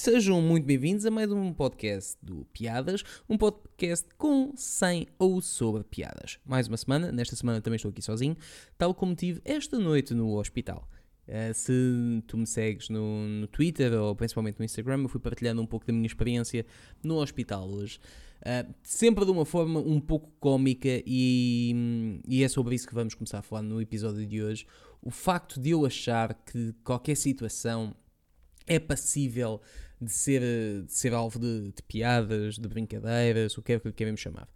Sejam muito bem-vindos a mais um podcast do Piadas, um podcast com, sem ou sobre piadas. Mais uma semana, nesta semana também estou aqui sozinho, tal como tive esta noite no hospital. Uh, se tu me segues no, no, Twitter ou principalmente no Instagram, eu fui partilhando um pouco da minha experiência no hospital hoje. Uh, sempre de uma forma um pouco cómica, e, e é sobre isso que vamos começar a falar no episódio de hoje. O facto de eu achar que qualquer situação é passível de ser, de ser alvo de, de piadas, de brincadeiras, o que é que queremos chamar.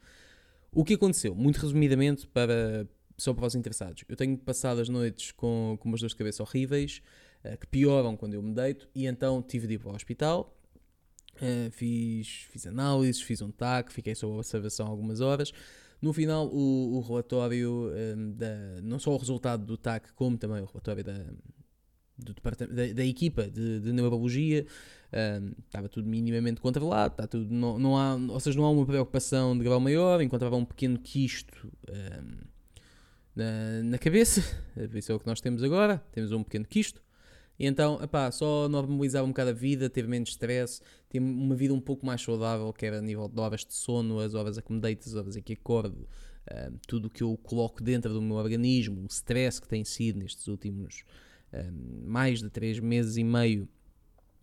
O que aconteceu? Muito resumidamente, para, só para os interessados. Eu tenho passado as noites com, com umas dores de cabeça horríveis, uh, que pioram quando eu me deito, e então tive de ir para o hospital. Uh, fiz, fiz análises, fiz um TAC, fiquei sob observação algumas horas. No final, o, o relatório, eh, da, não só o resultado do TAC, como também o relatório da, do da, da equipa de, de neurologia, um, estava tudo minimamente controlado, está tudo, não, não há, ou seja, não há uma preocupação de grau maior, encontrava um pequeno quisto um, na, na cabeça, isso é o que nós temos agora, temos um pequeno quisto, e então, epá, só normalizar um bocado a vida, ter menos stress, ter uma vida um pouco mais saudável, quer a nível de horas de sono, as horas a que me deito, as horas a que acordo, um, tudo o que eu coloco dentro do meu organismo, o stress que tem sido nestes últimos mais de 3 meses e meio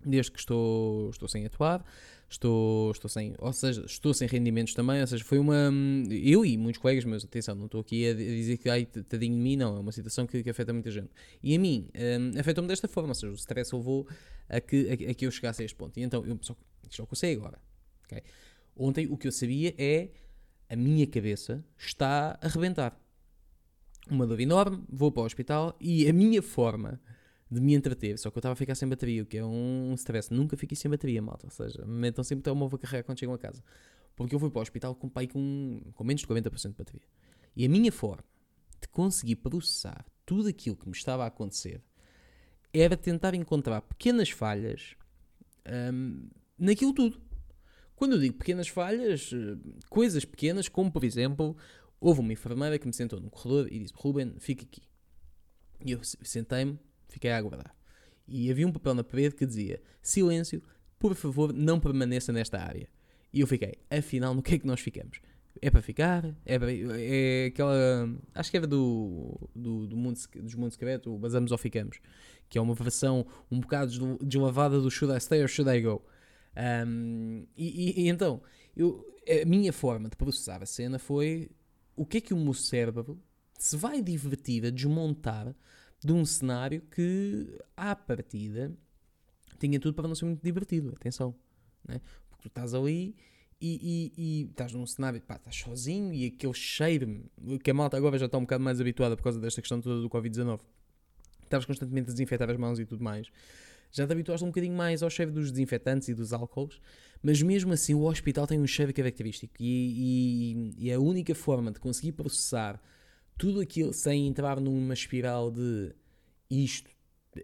desde que estou, estou sem atuar, estou, estou sem, ou seja, estou sem rendimentos também, ou seja, foi uma, eu e muitos colegas meus, atenção, não estou aqui a dizer que, ai, tadinho de mim, não, é uma situação que, que afeta muita gente, e a mim, um, afetou-me desta forma, ou seja, o stress levou a que, a, a, que eu chegasse a este ponto, e então, eu só, só que eu sei agora, ontem o que eu sabia é, a minha cabeça está a rebentar, uma dor enorme, vou para o hospital e a minha forma de me entreter, só que eu estava a ficar sem bateria, o que é um stress. Nunca fiquei sem bateria, malta. Ou seja, metam sempre até móvel a carregar quando chegam a casa. Porque eu fui para o hospital com pai com, com menos de 40% de bateria. E a minha forma de conseguir processar tudo aquilo que me estava a acontecer era tentar encontrar pequenas falhas hum, naquilo tudo. Quando eu digo pequenas falhas, eh, coisas pequenas, como por exemplo Houve uma enfermeira que me sentou no corredor e disse: Ruben, fica aqui. E eu sentei-me, fiquei a aguardar. E havia um papel na parede que dizia: Silêncio, por favor, não permaneça nesta área. E eu fiquei: Afinal, no que é que nós ficamos? É para ficar? É, para, é aquela. Acho que era do, do, do mundo, dos Mundos Secreto, o Basamos ou Ficamos, que é uma versão um bocado deslavada do Should I Stay or Should I Go? Um, e, e, e, então, eu, a minha forma de processar a cena foi o que é que o meu cérebro se vai divertir a desmontar de um cenário que, à partida, tinha tudo para não ser muito divertido. Atenção, né? porque tu estás ali e, e, e estás num cenário, pá, estás sozinho e aquele cheiro, que a malta agora já está um bocado mais habituada por causa desta questão toda do Covid-19. Estavas constantemente a desinfetar as mãos e tudo mais. Já te habituaste um bocadinho mais ao cheiro dos desinfetantes e dos álcools mas mesmo assim, o hospital tem um cheiro característico e, e, e, a única forma de conseguir processar tudo aquilo sem entrar numa espiral de isto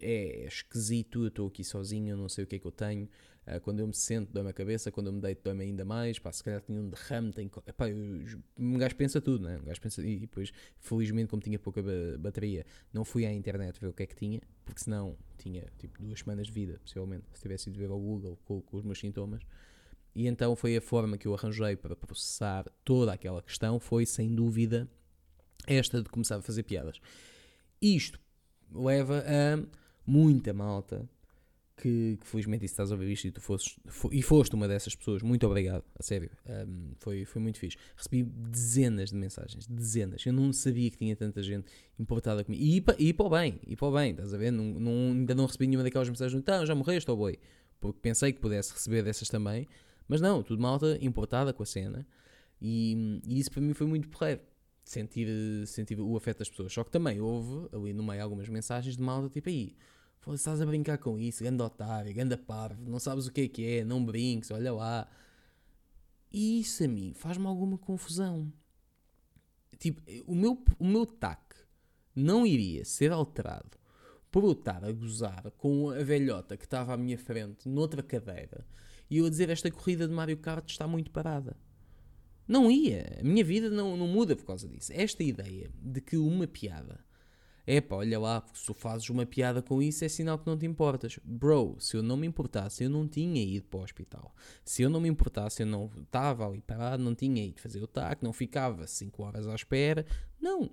é esquisito, eu estou aqui sozinho, eu não sei o que é que eu tenho. Uh, quando eu me sento, dói-me a cabeça, quando eu me deito, dói-me ainda mais. Pá, se calhar tinha um derrame, tem. Epá, eu, um gajo pensa tudo, né? Um gajo pensa. E depois, felizmente, como tinha pouca bateria, não fui à internet ver o que é que tinha, porque senão tinha tipo duas semanas de vida, possivelmente, se tivesse ido ver ao Google com, com os meus sintomas. E então foi a forma que eu arranjei para processar toda aquela questão, foi sem dúvida esta de começar a fazer piadas. Isto leva a muita malta que, que felizmente se estás a ouvir isto e tu e foste uma dessas pessoas, muito obrigado, a sério, um, foi, foi muito fixe. Recebi dezenas de mensagens, dezenas. Eu não sabia que tinha tanta gente importada comigo. E, e para o bem, e para o bem, estás a ver? Não, não, ainda não recebi nenhuma daquelas mensagens, então já morreste, ou boi. Porque pensei que pudesse receber dessas também, mas não, tudo malta importada com a cena. E, e isso para mim foi muito porreiro. Sentir, sentir o afeto das pessoas. Só que também houve ali no meio algumas mensagens de malta tipo aí. Estás a brincar com isso, ganda otário, ganda parvo, não sabes o que é que é, não brinques, olha lá. E isso a mim faz-me alguma confusão. Tipo, o meu, o meu tac não iria ser alterado por eu estar a gozar com a velhota que estava à minha frente noutra cadeira e eu a dizer esta corrida de Mario Kart está muito parada. Não ia. A minha vida não, não muda por causa disso. Esta ideia de que uma piada Epá, olha lá, se tu fazes uma piada com isso é sinal que não te importas. Bro, se eu não me importasse, eu não tinha ido para o hospital. Se eu não me importasse, eu não estava ali parado, não tinha ido fazer o TAC, não ficava 5 horas à espera. Não.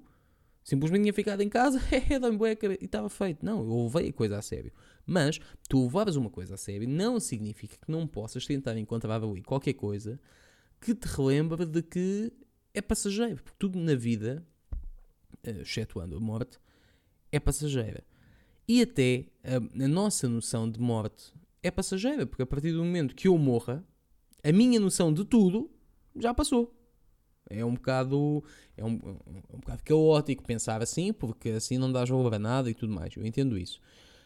Simplesmente tinha ficado em casa, é, dá-me e estava feito. Não, eu levei a coisa a sério. Mas tu levares uma coisa a sério não significa que não possas tentar encontrar ali qualquer coisa que te relembre de que é passageiro. Porque tudo na vida, eh, excetuando a morte, é passageira. E até a, a, nossa noção de morte é passageira, porque a partir do momento que eu morra, a minha noção de tudo já passou. É um bocado, é um, é um bocado caótico pensar assim, porque assim não dá valor a nada e tudo mais. Eu entendo isso.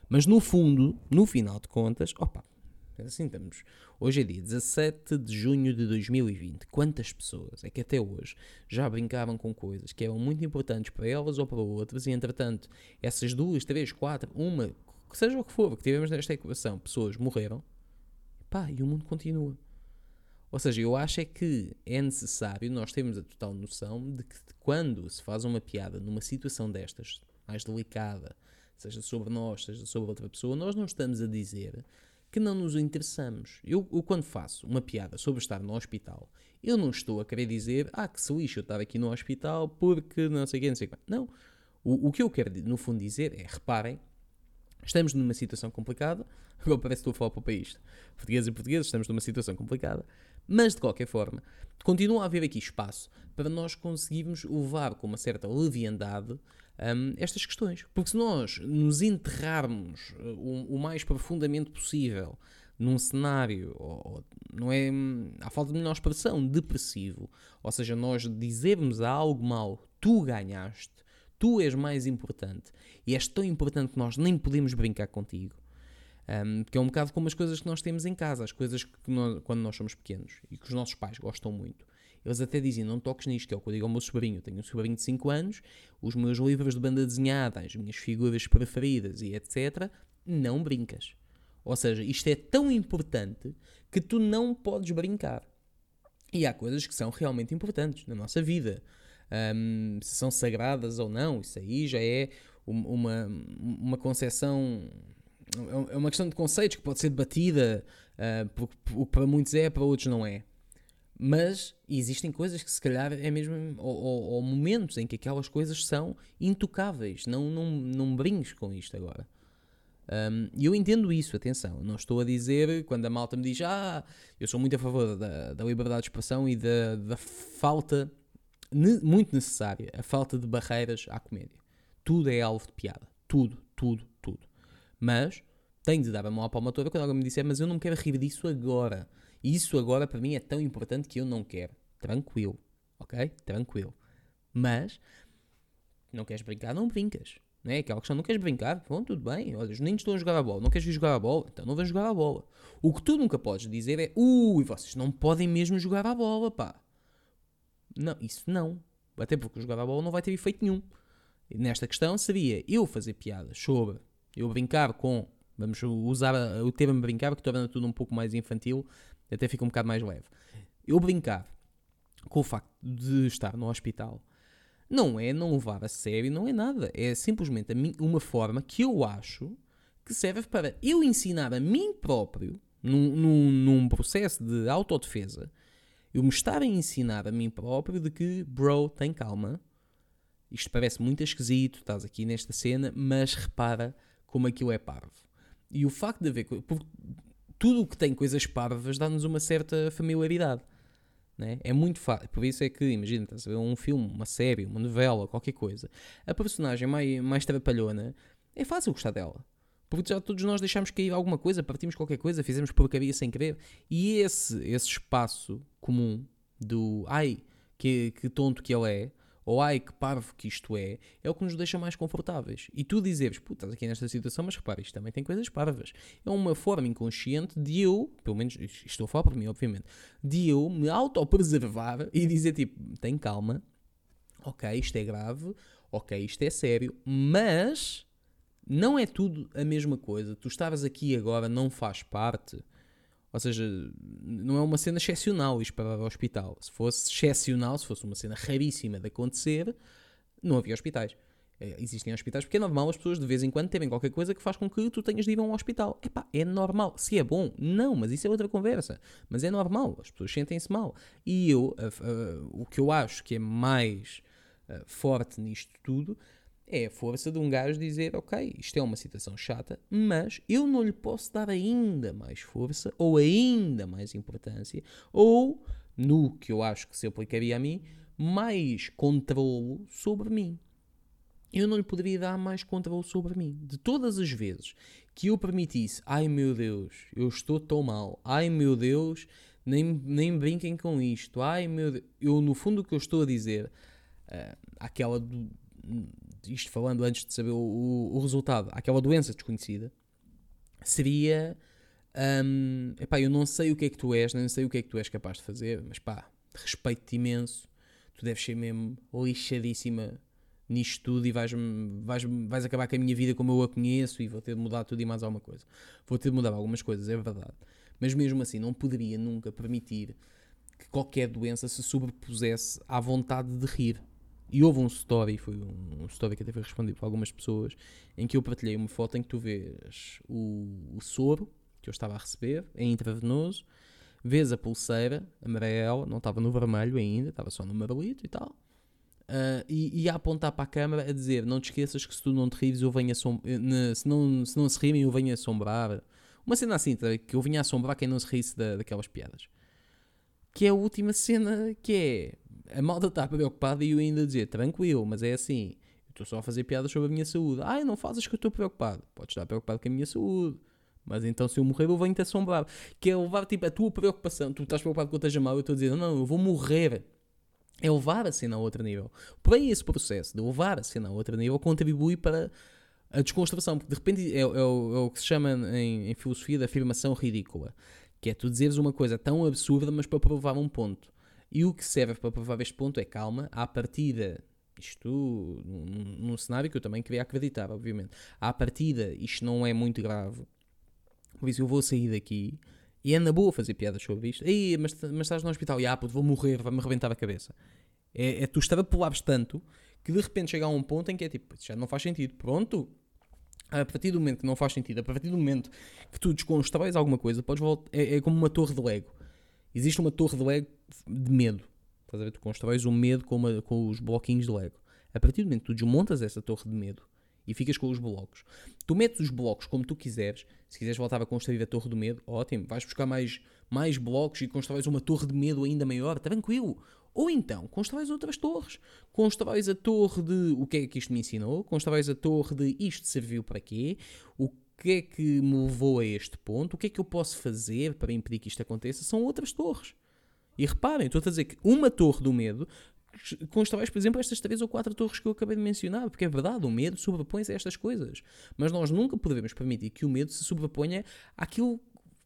Mas no fundo, no final de contas, opa, assim estamos. Hoje é dia 17 de junho de 2020. Quantas pessoas é que até hoje já brincavam com coisas que eram muito importantes para elas ou para outras e entretanto essas duas, três, quatro, uma, seja o que for que tivemos nesta equação, pessoas morreram, pá, e o mundo continua. Ou seja, eu acho é que é necessário nós termos a total noção de que quando se faz uma piada numa situação destas, mais delicada, seja sobre nós, seja sobre outra pessoa, nós não estamos a dizer que não nos interessamos. Eu, eu, quando faço uma piada sobre estar no hospital, eu não estou a querer dizer, ah, que se lixo eu estar aqui no hospital porque não sei o que, não sei o que. Não. O, o que eu quero, no fundo, dizer é, reparem, estamos numa situação complicada, agora parece que estou a falar para o país, portugueses e portugueses, estamos numa situação complicada, mas de qualquer forma, continua a haver aqui espaço para nós conseguirmos levar com uma certa leviandade um, estas questões. Porque se nós nos enterrarmos uh, o, o mais profundamente possível num cenário, ou, não é, à falta de melhor expressão, depressivo, ou seja, nós dizermos a algo mal, tu ganhaste, tu és mais importante, e és tão importante que nós nem podemos brincar contigo, um, que é um bocado como as coisas que nós temos em casa, as coisas que nós, quando nós somos pequenos e que os nossos pais gostam muito. Eles até dizem, não toques nisto, que é o que eu digo ao meu sobrinho. Eu tenho um sobrinho de 5 anos, os meus livros de banda desenhada, as minhas figuras preferidas e etc. Não brincas. Ou seja, isto é tão importante que tu não podes brincar. E há coisas que são realmente importantes na nossa vida. Um, se são sagradas ou não, isso aí já é uma, uma concepção é, é uma questão de conceitos que pode ser debatida, uh, porque para muitos é, para outros não é. Mas existem coisas que se calhar é mesmo. Ou, ou, ou momentos em que aquelas coisas são intocáveis. Não, não, não brinques com isto agora. E um, eu entendo isso, atenção. Não estou a dizer, quando a malta me diz, ah, eu sou muito a favor da, da liberdade de expressão e da, da falta, ne, muito necessária, a falta de barreiras à comédia. Tudo é alvo de piada. Tudo, tudo, tudo. Mas tenho de dar a mão à palma toda quando alguém me disser, mas eu não quero rir disso agora. Isso agora para mim é tão importante que eu não quero. Tranquilo, ok? Tranquilo. Mas, não queres brincar, não brincas. Não é aquela questão, não queres brincar? Bom, tudo bem. Olha, os meninos estão a jogar a bola. Não queres vir jogar a bola? Então não vais jogar a bola. O que tu nunca podes dizer é, ui, vocês não podem mesmo jogar a bola, pá. Não, isso não. Até porque jogar a bola não vai ter efeito nenhum. Nesta questão seria eu fazer piadas sobre eu brincar com, vamos usar o termo brincar, que torna tudo um pouco mais infantil, até fica um bocado mais leve. Eu brincar com o facto de estar no hospital não é não levar a sério, não é nada. É simplesmente uma forma que eu acho que serve para eu ensinar a mim próprio, num, num, num processo de autodefesa, eu me estar a ensinar a mim próprio de que, bro, tem calma. Isto parece muito esquisito, estás aqui nesta cena, mas repara como aquilo é parvo. E o facto de haver. Tudo o que tem coisas parvas dá-nos uma certa familiaridade. Né? É muito fácil. Por isso é que, imagina, estás a ver um filme, uma série, uma novela, qualquer coisa. A personagem mais, mais trapalhona é fácil gostar dela. Porque já todos nós deixamos cair alguma coisa, partimos qualquer coisa, fizemos porcaria sem querer. E esse, esse espaço comum do ai, que, que tonto que ele é, ou ai que parvo que isto é, é o que nos deixa mais confortáveis. E tu dizeres, puta, estás aqui nesta situação, mas repara, isto também tem coisas parvas. É uma forma inconsciente de eu, pelo menos estou a falar por mim, obviamente, de eu me autopreservar e dizer tipo, tem calma, ok, isto é grave, ok, isto é sério, mas não é tudo a mesma coisa. Tu estavas aqui agora não faz parte ou seja, não é uma cena excepcional isto para o hospital. Se fosse excepcional, se fosse uma cena raríssima de acontecer, não havia hospitais. É, existem hospitais porque é normal as pessoas de vez em quando terem qualquer coisa que faz com que tu tenhas de ir a um hospital. Epá, é normal. Se é bom, não, mas isso é outra conversa. Mas é normal, as pessoas sentem-se mal. E eu, uh, uh, o que eu acho que é mais uh, forte nisto tudo é a força de um gajo dizer: Ok, isto é uma situação chata, mas eu não lhe posso dar ainda mais força, ou ainda mais importância, ou, no que eu acho que se aplicaria a mim, mais controlo sobre mim eu não lhe poderia dar mais controle sobre mim. De todas as vezes que eu permitisse, ai meu Deus, eu estou tão mal, ai meu Deus, nem, nem brinquem com isto, ai meu Deus, eu no fundo o que eu estou a dizer, uh, aquela, do, isto falando antes de saber o, o resultado, aquela doença desconhecida, seria, um, epá, eu não sei o que é que tu és, nem sei o que é que tu és capaz de fazer, mas pá, respeito-te imenso, tu deves ser mesmo lixadíssima nisto tudo e vais, vais, vais acabar com a minha vida como eu a conheço e vou ter de mudar tudo e mais alguma coisa. Vou ter de mudar algumas coisas, é verdade. Mas mesmo assim, não poderia nunca permitir que qualquer doença se sobrepusesse à vontade de rir. E houve um story, foi um, story que até foi respondido por algumas pessoas, em que eu partilhei uma foto em que tu vês o, o soro que eu estava a receber, em intravenoso, vês a pulseira amarela, não estava no vermelho ainda, estava só no amarelito e tal, Uh, e, e, a apontar para a câmara a dizer: Não te esqueças que se tu não te rires, eu venho eh, se, não, se não se rirem, eu venho assombrar. Uma cena assim, tá? que eu vinha assombrar quem não se risse da, daquelas piadas. Que é a última cena que é a malta está preocupada e eu ainda dizer: Tranquilo, mas é assim. Estou só a fazer piadas sobre a minha saúde. Ai, não fazes que eu estou preocupado. Podes estar preocupado com a minha saúde. Mas então se eu morrer eu venho-te assombrar. Que é levar tipo a tua preocupação. Tu estás preocupado que eu esteja mal, eu estou a dizer, não, eu vou morrer é levar a cena a outro nível. Porém, esse processo de levar a cena a outro nível contribui para a desconstrução, porque de repente é, é, o, é o, que se chama em, em, filosofia de afirmação ridícula, que é tu dizeres uma coisa tão absurda, mas para provar um ponto. E o que serve para provar este ponto é calma, à partida, isto num, num cenário que eu também queria acreditar, obviamente, à partida isto não é muito grave, por isso eu vou sair daqui e é na boa fazer piadas sobre isto. Ei, mas, mas estás no hospital. E ah, puto, vou morrer, vai-me arrebentar a cabeça. É, é tu extrapolares tanto que de repente chega a um ponto em que é tipo, já não faz sentido. Pronto. A partir do momento que não faz sentido, a partir do momento que tu desconstróis alguma coisa, podes voltar. É, é como uma torre de Lego. Existe uma torre de Lego de medo. Estás a ver? Tu constróis um medo com, uma, com os bloquinhos de Lego. A partir do momento que tu desmontas essa torre de medo e ficas com os blocos. Tu metes os blocos como tu quiseres. Se quiseres voltar a construir a torre do medo, ótimo. Vais buscar mais, mais blocos e constróis uma torre de medo ainda maior, tranquilo. Ou então, constróis outras torres. Constróis a torre de o que é que isto me ensinou, constróis a torre de isto serviu para quê, o que é que me levou a este ponto, o que é que eu posso fazer para impedir que isto aconteça, são outras torres. E reparem, estou a dizer que uma torre do medo constróis, por exemplo, estas três ou quatro torres que eu acabei de mencionar, porque é verdade, o medo sobrepõe-se a estas coisas. Mas nós nunca podemos permitir que o medo se sobreponha àquilo,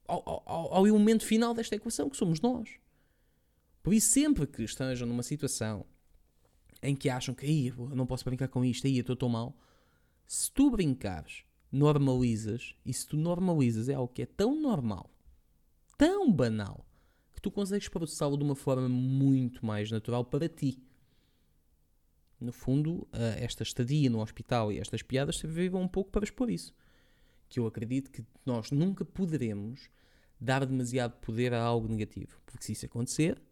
ao, ao, ao elemento final desta equação, que somos nós. Por isso, sempre que estejam numa situação em que acham que não posso brincar com isto, aí eu estou tão mal, se tu brincares, normalizas, e se tu normalizas é algo que é tão normal, tão banal, que tu consegues processá-lo de uma forma muito mais natural para ti. No fundo, esta estadia no hospital e estas piadas serviram um pouco para expor isso. Que eu acredito que nós nunca poderemos dar demasiado poder a algo negativo. Porque se isso acontecer,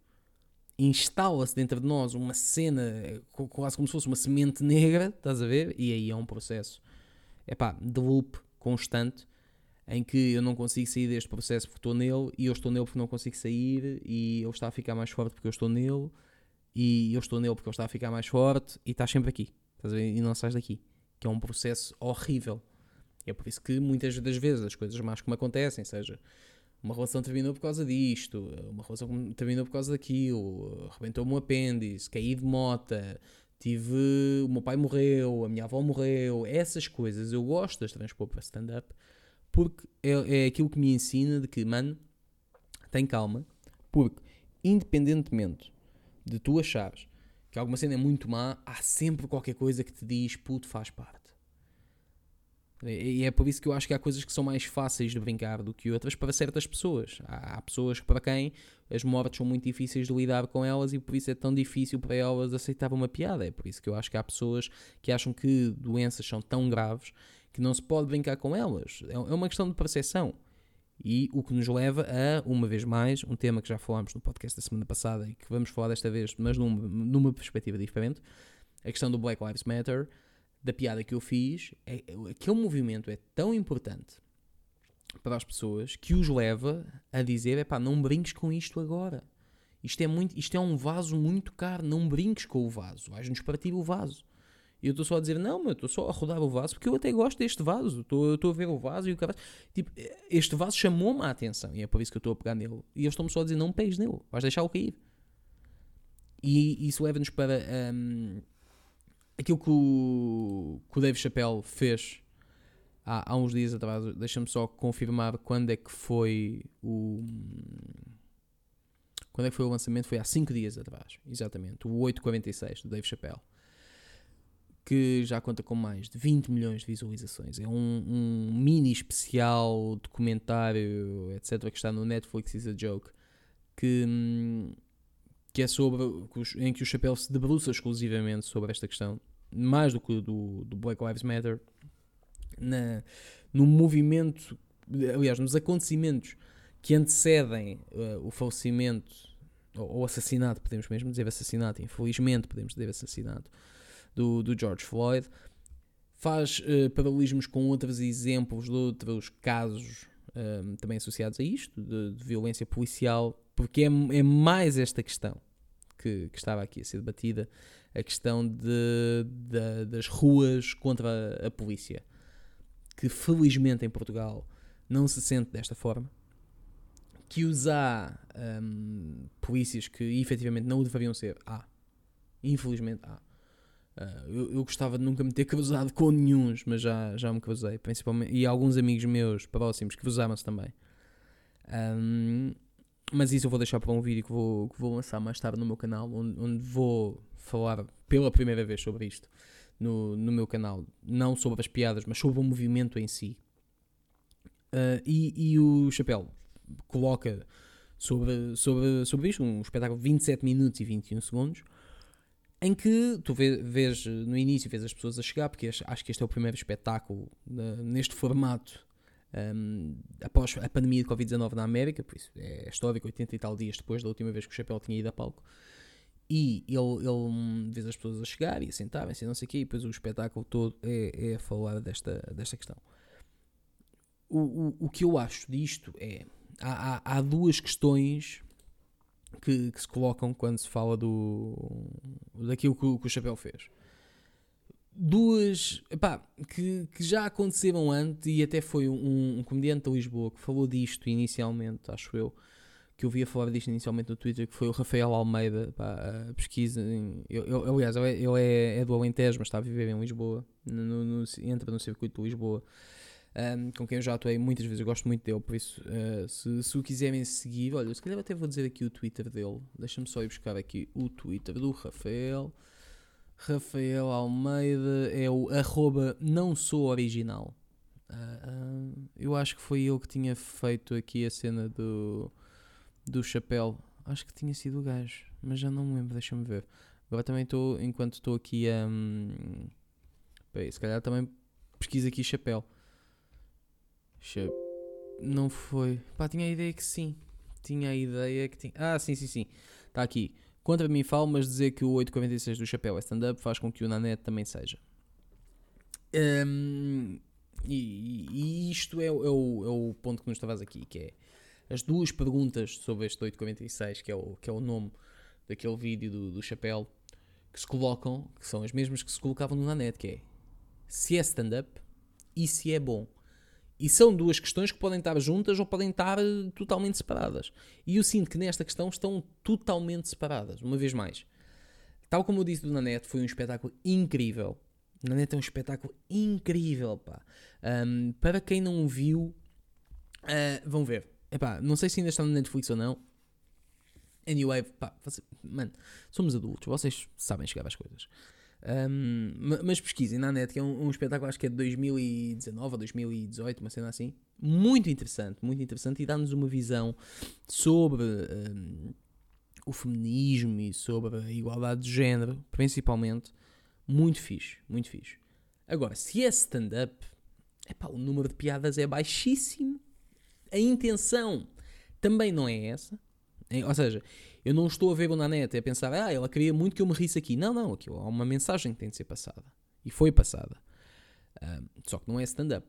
instala-se dentro de nós uma cena, quase como se fosse uma semente negra, estás a ver? E aí é um processo, é pá, de loop constante em que eu não consigo sair deste processo porque estou nele e eu estou nele porque não consigo sair e ele está a ficar mais forte porque eu estou nele e eu estou nele porque ele está a ficar mais forte e estás sempre aqui estás e não sais daqui que é um processo horrível. E é por isso que muitas das vezes as coisas mais que me acontecem seja uma relação terminou por causa disto uma relação terminou por causa daquilo arrebentou-me um apêndice caí de mota tive o meu pai morreu a minha avó morreu essas coisas eu gosto de as transpor para stand-up porque é, é aquilo que me ensina de que, mano, tem calma, porque independentemente de tu achares que alguma cena é muito má, há sempre qualquer coisa que te diz, puto, faz parte. E é por isso que eu acho que há coisas que são mais fáceis de brincar do que outras para certas pessoas. Há, pessoas para quem as mortes são muito difíceis de lidar com elas e por isso é tão difícil para elas aceitar uma piada. É por isso que eu acho que há pessoas que acham que doenças são tão graves que não se pode brincar com elas. É, é uma questão de percepção. E o que nos leva a, uma vez mais, um tema que já falámos no podcast da semana passada e que vamos falar desta vez, mas numa, numa perspectiva diferente, a questão do Black Lives Matter da piada que eu fiz, é, aquele movimento é tão importante para as pessoas que os leva a dizer: é pá, não brinques com isto agora. Isto é, muito, isto é um vaso muito caro, não brinques com o vaso, vais-nos partir o vaso. E eu estou só a dizer, não, mas estou só a rodar o vaso porque eu até gosto deste vaso. Estou a ver o vaso e o cara. Tipo, este vaso chamou-me a atenção e é por isso que eu estou a pegar nele. E eles estão-me só a dizer, não pegues nele, vais deixá-lo cair. E isso leva-nos para. Um, aquilo que o, que o Dave Chappelle fez há, há uns dias atrás, deixa-me só confirmar quando é que foi o. Quando é que foi o lançamento? Foi há 5 dias atrás, exatamente. O 846 do Dave Chappelle. Que já conta com mais de 20 milhões de visualizações. É um, um mini especial documentário, etc., que está no Netflix is a Joke. Que, hum, que é sobre em que o Chapéu se debruça exclusivamente sobre esta questão, mais do que do, do Black Lives Matter, na, no movimento, aliás, nos acontecimentos que antecedem uh, o falecimento ou, ou, assassinato, podemos mesmo dizer assassinato, infelizmente podemos dizer assassinato, do, do George Floyd, faz uh, paralelismos com outros exemplos de outros casos um, eh, também associados a isto, de, de violência policial, porque é, é mais esta questão que, que estava aqui a ser debatida, a questão de, de, das ruas contra a, a polícia, que felizmente em Portugal não se sente desta forma, que os há um, polícias que efetivamente não deveriam ser, há, infelizmente há. Uh, eu, eu, gostava de nunca me ter cruzado com nenhum, mas já, já me cruzei, principalmente, e alguns amigos meus próximos cruzaram-se também. Um, mas isso eu vou deixar para um vídeo que vou, que vou lançar mais tarde no meu canal, onde, onde vou falar pela primeira vez sobre isto no, no meu canal. Não sobre as piadas, mas sobre o movimento em si. Uh, e, e o Chapéu coloca sobre, sobre, sobre isto um espetáculo de 27 minutos e 21 segundos em que tu vês, no início vês as pessoas a chegar, porque acho que este é o primeiro espetáculo uh, neste formato um, após a pandemia de Covid-19 na América, por isso é histórico, 80 e tal dias depois da última vez que o Chapéu tinha ido a palco. E ele, ele hum, vê as pessoas a chegar e a sentarem-se, não sei o quê, e depois o espetáculo todo é, é falar desta, desta questão. O, o, o que eu acho disto é. Há, há, há duas questões que, que, se colocam quando se fala do, daquilo que, que o Chapéu fez duas epá, que, que já aconteceram antes e até foi um, um comediante de Lisboa que falou disto inicialmente, acho eu, que eu via falar disto inicialmente no Twitter, que foi o Rafael Almeida, a pesquisa, em, eu, eu, aliás, ele, é, ele é, é, do Alentejo, mas está a viver em Lisboa, no, no, entra no circuito de Lisboa, um, com quem eu já atuei muitas vezes, eu gosto muito dele, por isso, uh, se, se o quiserem seguir, olha, se calhar até vou dizer aqui o Twitter dele, deixa-me só ir buscar aqui o Twitter do Rafael, Rafael Almeida é o arroba não sou original. Uh, uh, eu acho que foi ele que tinha feito aqui a cena do, do chapéu. Acho que tinha sido o gajo, mas já não me lembro, deixa-me ver. Agora também estou, enquanto estou aqui a. Um, peraí, se calhar também pesquisa aqui chapéu. Cha não foi. Pá, tinha a ideia que sim. Tinha a ideia que tinha. Ah, sim, sim, sim. Está aqui. Contra mim falo, mas dizer que o 846 do chapéu é stand-up faz com que o Nanete também seja. Um, e, e, isto é, é, o, é o ponto que nos estavas aqui, que é as duas perguntas sobre este 846, que é o, que é o nome daquele vídeo do, do chapéu, que se colocam, que são as mesmas que se colocavam no Nanete, que é se é stand-up e se é bom. E são duas questões que podem estar juntas ou podem estar eh, totalmente separadas. E eu sinto que nesta questão estão totalmente separadas, uma vez mais. Tal como eu disse do Nanete, foi um espetáculo incrível. Nanete é um espetáculo incrível, pá. Um, para quem não viu, uh, vão ver. Epá, não sei se ainda está no Netflix ou não. Anyway, pá, você, mano, somos adultos, vocês sabem chegar às coisas. Um, mas pesquisem na net, que é um, um, espetáculo, acho que é de 2019 ou 2018, uma cena assim. Muito interessante, muito interessante e dá-nos uma visão sobre um, o feminismo e sobre a igualdade de género, principalmente. Muito fixe, muito fixe. Agora, se é stand-up, o número de piadas é baixíssimo. A intenção também não é essa. Ou seja, eu não estou a ver o Nanete a pensar, ah, ela queria muito que eu me risse aqui. Não, não, aquilo há uma mensagem que tem de ser passada. E foi passada. Só que não é stand-up.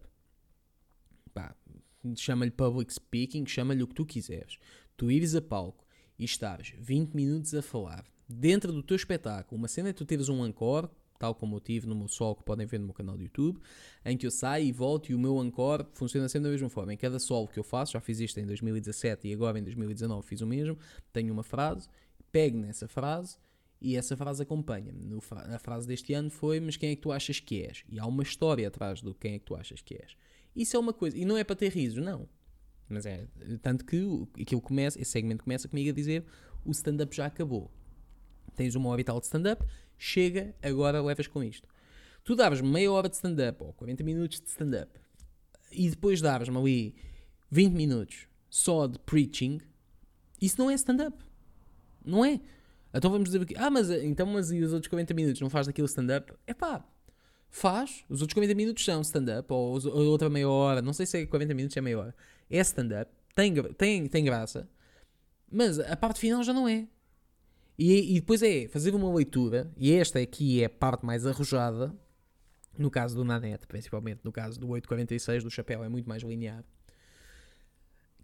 Chama-lhe public speaking, chama-lhe o que tu quiseres. Tu ires a palco e estares 20 minutos a falar dentro do teu espetáculo. Uma cena é tu teres um encore tal como eu tive no meu sol, que podem ver no meu canal do YouTube, em que eu saio e volto e o meu encore funciona sempre da mesma forma. Em cada solo que eu faço, já fiz isto em 2017 e agora em 2019 fiz o mesmo, tenho uma frase, pego nessa frase e essa frase acompanha-me. A frase deste ano foi: Mas quem é que tu achas que és? E há uma história atrás do quem é que tu achas que és. Isso é uma coisa, e não é para ter risos, não. Mas é, tanto que aquilo começa, esse segmento começa comigo a dizer: O stand-up já acabou. Tens uma hora e tal de stand-up chega, agora levas com isto. Tu davas meia hora de stand-up ou 40 minutos de stand-up e depois davas-me ali 20 minutos só de preaching, isso não é stand-up. Não é. Então vamos dizer aqui, ah, mas então mas e os outros 40 minutos não faz daquilo stand-up? É pá, faz. Os outros 40 minutos são stand-up, ou, ou, outra meia hora, não sei se é 40 minutos, é meia hora. É stand-up, tem, tem, tem graça, mas a parte final já não é. E, e depois é fazer uma leitura, e esta aqui é a parte mais arrojada, no caso do Nanete, principalmente no caso do 846 do chapéu, é muito mais linear.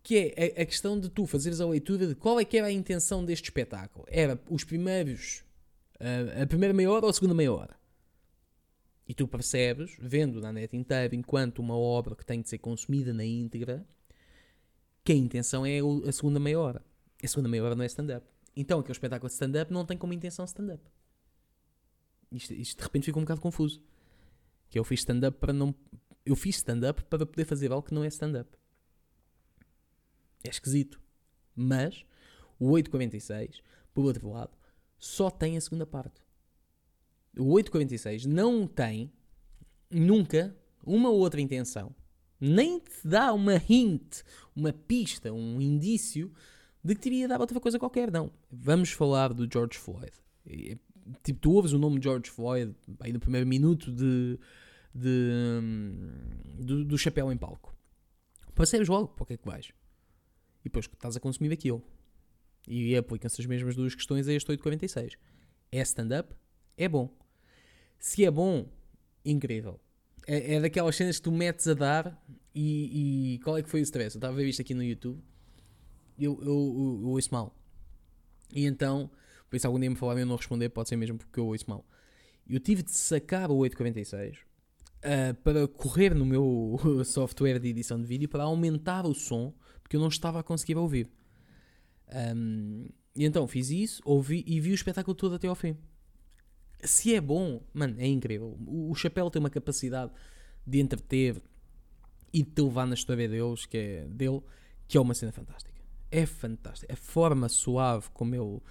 Que é a, a, questão de tu fazeres a leitura de qual é que era a intenção deste espetáculo. Era os primeiros, a, a primeira meia hora ou a segunda meia hora. E tu percebes, vendo na net inteira, enquanto uma obra que tem de ser consumida na íntegra, que a intenção é a segunda meia hora. A segunda meia hora não é stand-up. Então aquele espetáculo de stand-up não tem como intenção stand-up. Isto, isto, de repente fica um bocado confuso. Que eu fiz stand-up para não. Eu fiz stand-up para poder fazer algo que não é stand-up. É esquisito. Mas o 846, por outro lado, só tem a segunda parte. O 846 não tem nunca uma outra intenção. Nem te dá uma hint, uma pista, um indício de que teria dar outra coisa qualquer. Não. Vamos falar do George Floyd. E, tipo, tu ouves o nome George Floyd aí no primeiro minuto de, de do, do, chapéu em palco. Percebes logo para o que é que vais. E depois estás a consumir aquilo. E aplicam-se as mesmas duas questões a este 846. É stand-up? É bom. Se é bom, incrível. É, é daquelas cenas que tu metes a dar e, e qual é que foi o stress? Eu estava a ver isto aqui no YouTube eu, eu, eu, eu ouço mal. E então, por isso algum dia me falarem eu não responder, pode ser mesmo porque eu ouço mal. Eu tive de sacar o 846 uh, ah, para correr no meu software de edição de vídeo para aumentar o som, porque eu não estava a conseguir ouvir. Um, e então fiz isso, ouvi e vi o espetáculo todo até ao fim. Se é bom, mano, é incrível. O, o Chapéu tem uma capacidade de entreter e de te levar na história deles, que é, dele, que é uma cena fantástica é fantástico. A forma suave como ele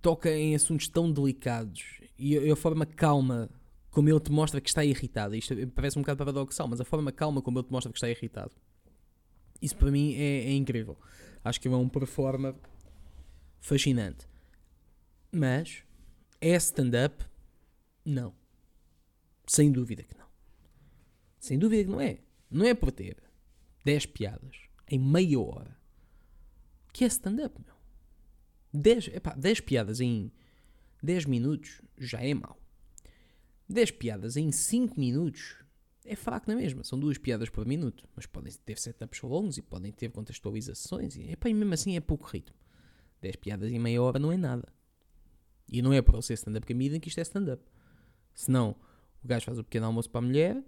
toca em assuntos tão delicados e a forma calma como ele te mostra que está irritado. Isto parece um bocado paradoxal, mas a forma calma como ele te mostra que está irritado. Isso para mim é, é incrível. Acho que é um performer fascinante. Mas é stand-up? Não. Sem dúvida que não. Sem dúvida que não é. Não é por ter 10 piadas em meia hora que é stand-up, meu. 10, epá, 10 piadas em 10 minutos já é mau. 10 piadas em 5 minutos é fraco na mesma. São duas piadas por minuto. Mas podem ter setups longos e podem ter contextualizações. E, epá, e mesmo assim é pouco ritmo. 10 piadas em meia hora não é nada. E não é para ser stand-up comedian que isto é stand-up. Senão, o gajo faz o pequeno almoço para a mulher,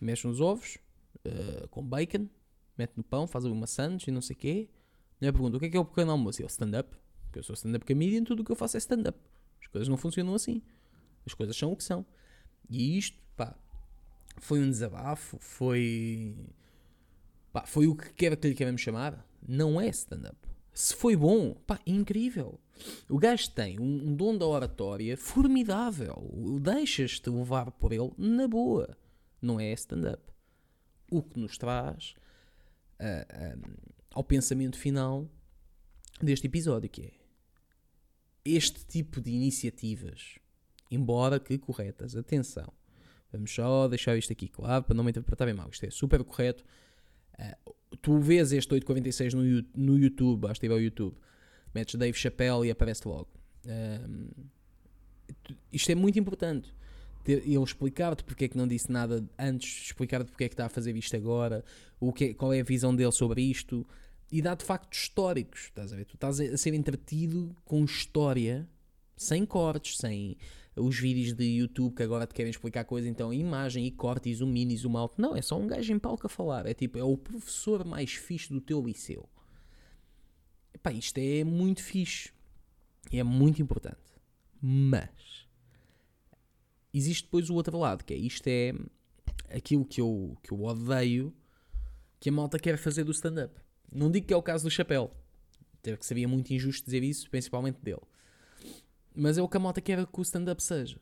mexe nos ovos, uh, com bacon, mete no pão, faz uma sandes e não sei o quê, mulher pergunta: o que é que é o pequeno almoço? E eu, stand-up. Porque eu sou stand-up comedian, tudo o que eu faço é stand-up. As coisas não funcionam assim. As coisas são o que são. E isto, pá, foi um desabafo, foi. Pá, foi o que quer que lhe queremos chamar. Não é stand-up. Se foi bom, pá, incrível. O gajo tem um, um dom da oratória formidável. Deixas-te levar por ele na boa. Não é stand-up. O que nos traz uh, uh, ao pensamento final deste episódio, que é este tipo de iniciativas, embora que corretas, atenção, vamos só deixar isto aqui claro para não me interpretarem mal, isto é super correto. Uh, tu vês este 846 no, no YouTube, basta ir ao YouTube, metes Dave Chappelle e aparece logo. Um, isto é muito importante. Ele explicar-te porque é que não disse nada antes, explicar-te porque é que está a fazer isto agora, o que é, qual é a visão dele sobre isto e dá-te factos históricos. Estás a ver? Tu estás a ser entretido com história, sem cortes, sem os vídeos de YouTube que agora te querem explicar coisas, então imagem e corte, zoom in zoom out. Não, é só um gajo em palco a falar. É tipo, é o professor mais fixe do teu liceu. Epá, isto é muito fixe. É muito importante. Mas existe depois o outro lado, que é isto é aquilo que eu, que eu odeio que a malta quer fazer do stand-up. Não digo que é o caso do Chapéu. Teve que seria muito injusto dizer isso, principalmente dele. Mas é o que a malta quer que o stand-up seja.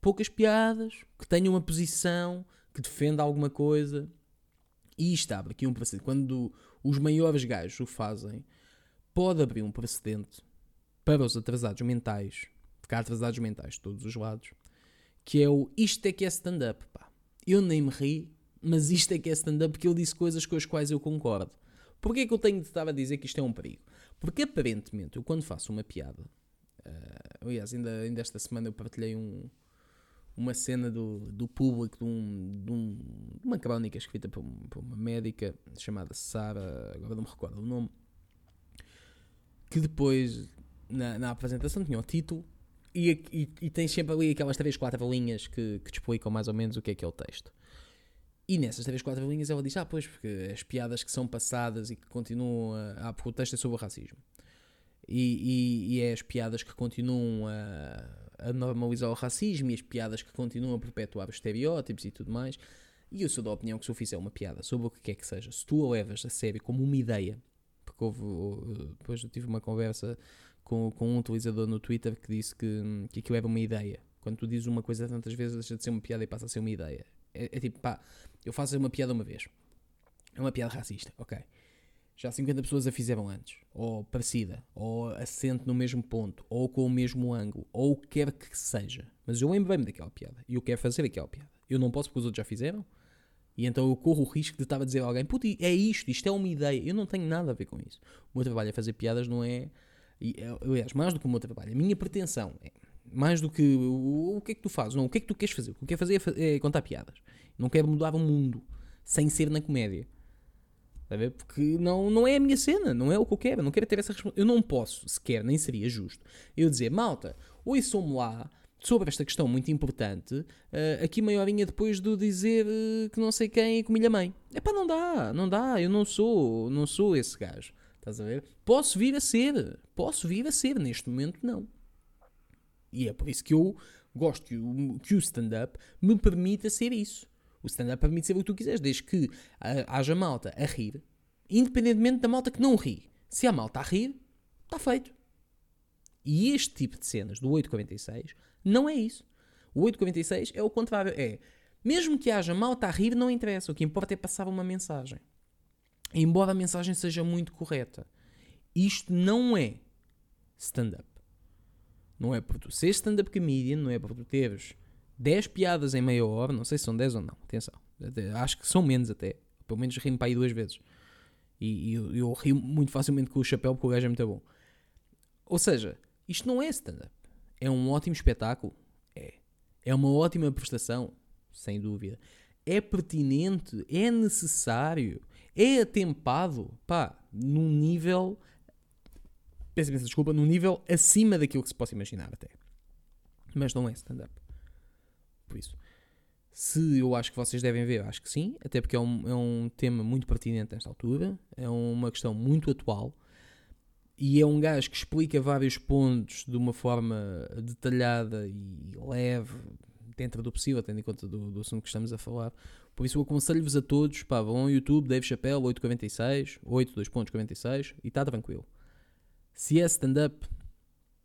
Poucas piadas, que tenha uma posição, que defenda alguma coisa. E isto abre aqui um precedente. Quando os maiores gajos o fazem, pode abrir um precedente para os atrasados mentais, há atrasados mentais de todos os lados, que é o isto é que é stand-up. Eu nem me ri, mas isto é que é stand-up porque ele disse coisas com as quais eu concordo. Porquê é que eu tenho de estar a dizer que isto é um perigo? Porque aparentemente eu quando faço uma piada, uh, aliás, ainda, ainda esta semana eu partilhei um, uma cena do, do público de, um, de, um, de uma crónica escrita por, por uma médica chamada Sara, agora não me recordo o nome, que depois na, na apresentação tinha o título e, e, tem sempre ali aquelas 3, 4 linhas que, que te explicam mais ou menos o que é que é o texto. E nessas 3, 4 linhas ela diz: Ah, pois, porque as piadas que são passadas e que continuam a. Ah, porque o texto é sobre o racismo. E, e, e é as piadas que continuam a, a, normalizar o racismo e as piadas que continuam a perpetuar os estereótipos e tudo mais. E eu sou da opinião que se eu fizer uma piada sobre o que quer que seja, se tu a levas a sério como uma ideia, porque houve, depois eu tive uma conversa com, com um utilizador no Twitter que disse que, que aquilo era uma ideia. Quando tu dizes uma coisa tantas vezes, deixa de ser uma piada e passa a ser uma ideia. É, é tipo, pá, eu faço uma piada uma vez. É uma piada racista, ok. Já 50 pessoas a fizeram antes, ou parecida, ou assente no mesmo ponto, ou com o mesmo ângulo, ou o que quer que seja. Mas eu lembrei-me daquela piada e eu quero fazer aquela piada. Eu não posso porque os outros já fizeram, e então eu corro o risco de estar a dizer a alguém: Puta, é isto, isto é uma ideia. Eu não tenho nada a ver com isso. O meu trabalho é fazer piadas, não é. E, é, aliás, mais do que o meu trabalho, a minha pretensão é mais do que o, o que é que tu fazes, não, o que é que tu queres fazer. O que eu quero fazer é, é contar piadas. Não quero mudar o mundo sem ser na comédia. Está a ver? Porque não, não é a minha cena, não é o que eu quero. Não quero ter essa. Eu não posso, sequer, nem seria justo, eu dizer, malta, ouçam-me lá sobre esta questão muito importante, uh, aqui meia horinha depois de dizer uh, que não sei quem é comilha mãe. É pá, não dá, não dá, eu não sou, não sou esse gajo. Estás a ver? Posso vir a ser, posso vir a ser, neste momento não. E é por isso que eu gosto que o, que o stand-up me permita ser isso. O stand-up permite ser o que tu quiseres, desde que haja malta a rir, independentemente da malta que não ri. Se há malta a rir, está feito. E este tipo de cenas do 846 não é isso. O 846 é o contrário. É, mesmo que haja malta a rir, não interessa. O que importa é passar uma mensagem. Embora a mensagem seja muito correta. Isto não é stand-up. Não é por tu ser stand-up comedian, não é por tu teres 10 piadas em meia hora, não sei se são 10 ou não, atenção. Acho que são menos até. Pelo menos rimo para aí duas vezes. E, e eu, eu rio muito facilmente com o chapéu porque o gajo é muito bom. Ou seja, isto não é stand-up. É um ótimo espetáculo? É. É uma ótima prestação? Sem dúvida. É pertinente? É necessário? É atempado? Pá, num nível. Peço imensa desculpa, num nível acima daquilo que se possa imaginar até. Mas não é stand-up. Por isso, se eu acho que vocês devem ver, acho que sim, até porque é um, é um tema muito pertinente nesta altura, é uma questão muito atual e é um gajo que explica vários pontos de uma forma detalhada e leve, dentro do possível, tendo em conta do, do assunto que estamos a falar. Por isso eu aconselho-vos a todos, pá, vão ao YouTube, Dave Chappelle, 846, 8, 2 pontos 46, e está tranquilo. Se é stand-up,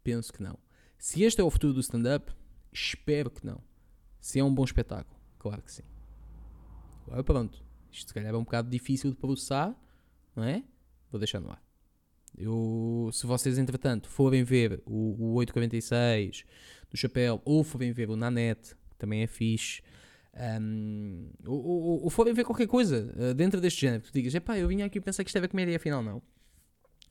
penso que não. Se este é o futuro do stand-up, espero que não. Se é um bom espetáculo, claro que sim. Agora pronto. Isto se calhar é um bocado difícil de processar, não é? Vou deixar no ar. Eu, se vocês, entretanto, forem ver o, o 846 do Chapéu ou forem ver o Nanete, que também é fixe, um, ou, ou, ou, forem ver qualquer coisa uh, dentro deste género, que tu digas, epá, eu vim aqui e pensei que isto era comédia, afinal não.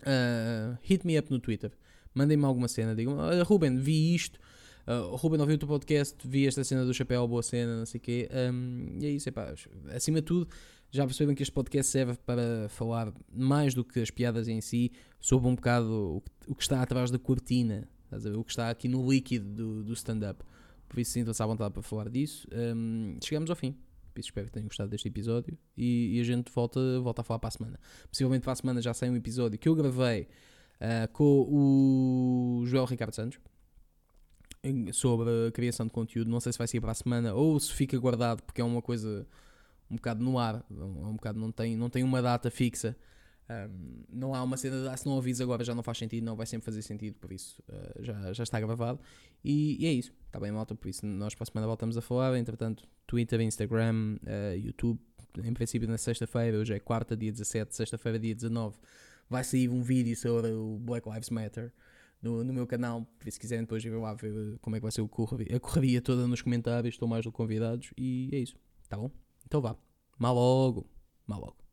Uh, hit me up no Twitter, mandem-me alguma cena, digam, Ruben, vi isto, uh, Ruben, ouvi o teu podcast, vi esta cena do Chapéu, boa cena, não sei o quê, um, e é isso, epá, acima de tudo, já perceberam que este podcast serve para falar mais do que as piadas em si, sobre um bocado o que, o que está atrás da cortina, o que está aqui no líquido do, do stand-up. Por isso sintam-se à vontade para falar disso. Um, chegamos ao fim. Por isso espero que tenham gostado deste episódio e, e, a gente volta, volta a falar para a semana. Possivelmente para a semana já sai um episódio que eu gravei uh, com o Joel Ricardo Santos sobre a criação de conteúdo. Não sei se vai sair para a semana ou se fica guardado porque é uma coisa um bocado no ar, é um bocado não tem, não tem uma data fixa. Um, não há uma cena de ah, se não ouvis agora já não faz sentido, não vai sempre fazer sentido, por isso uh, já, já está gravado. E, e, é isso, está bem, malta. Por isso nós para a semana voltamos a falar. Entretanto, Twitter, Instagram, uh, YouTube. Em princípio, na sexta-feira, hoje é quarta, dia 17, sexta-feira, dia 19, vai sair um vídeo sobre o Black Lives Matter no, no meu canal. Se quiserem, depois ir lá ver como é que vai ser o correria, a correria toda nos comentários. Estou mais do convidados. E é isso, tá bom? Então vá. Mal logo. Mal logo.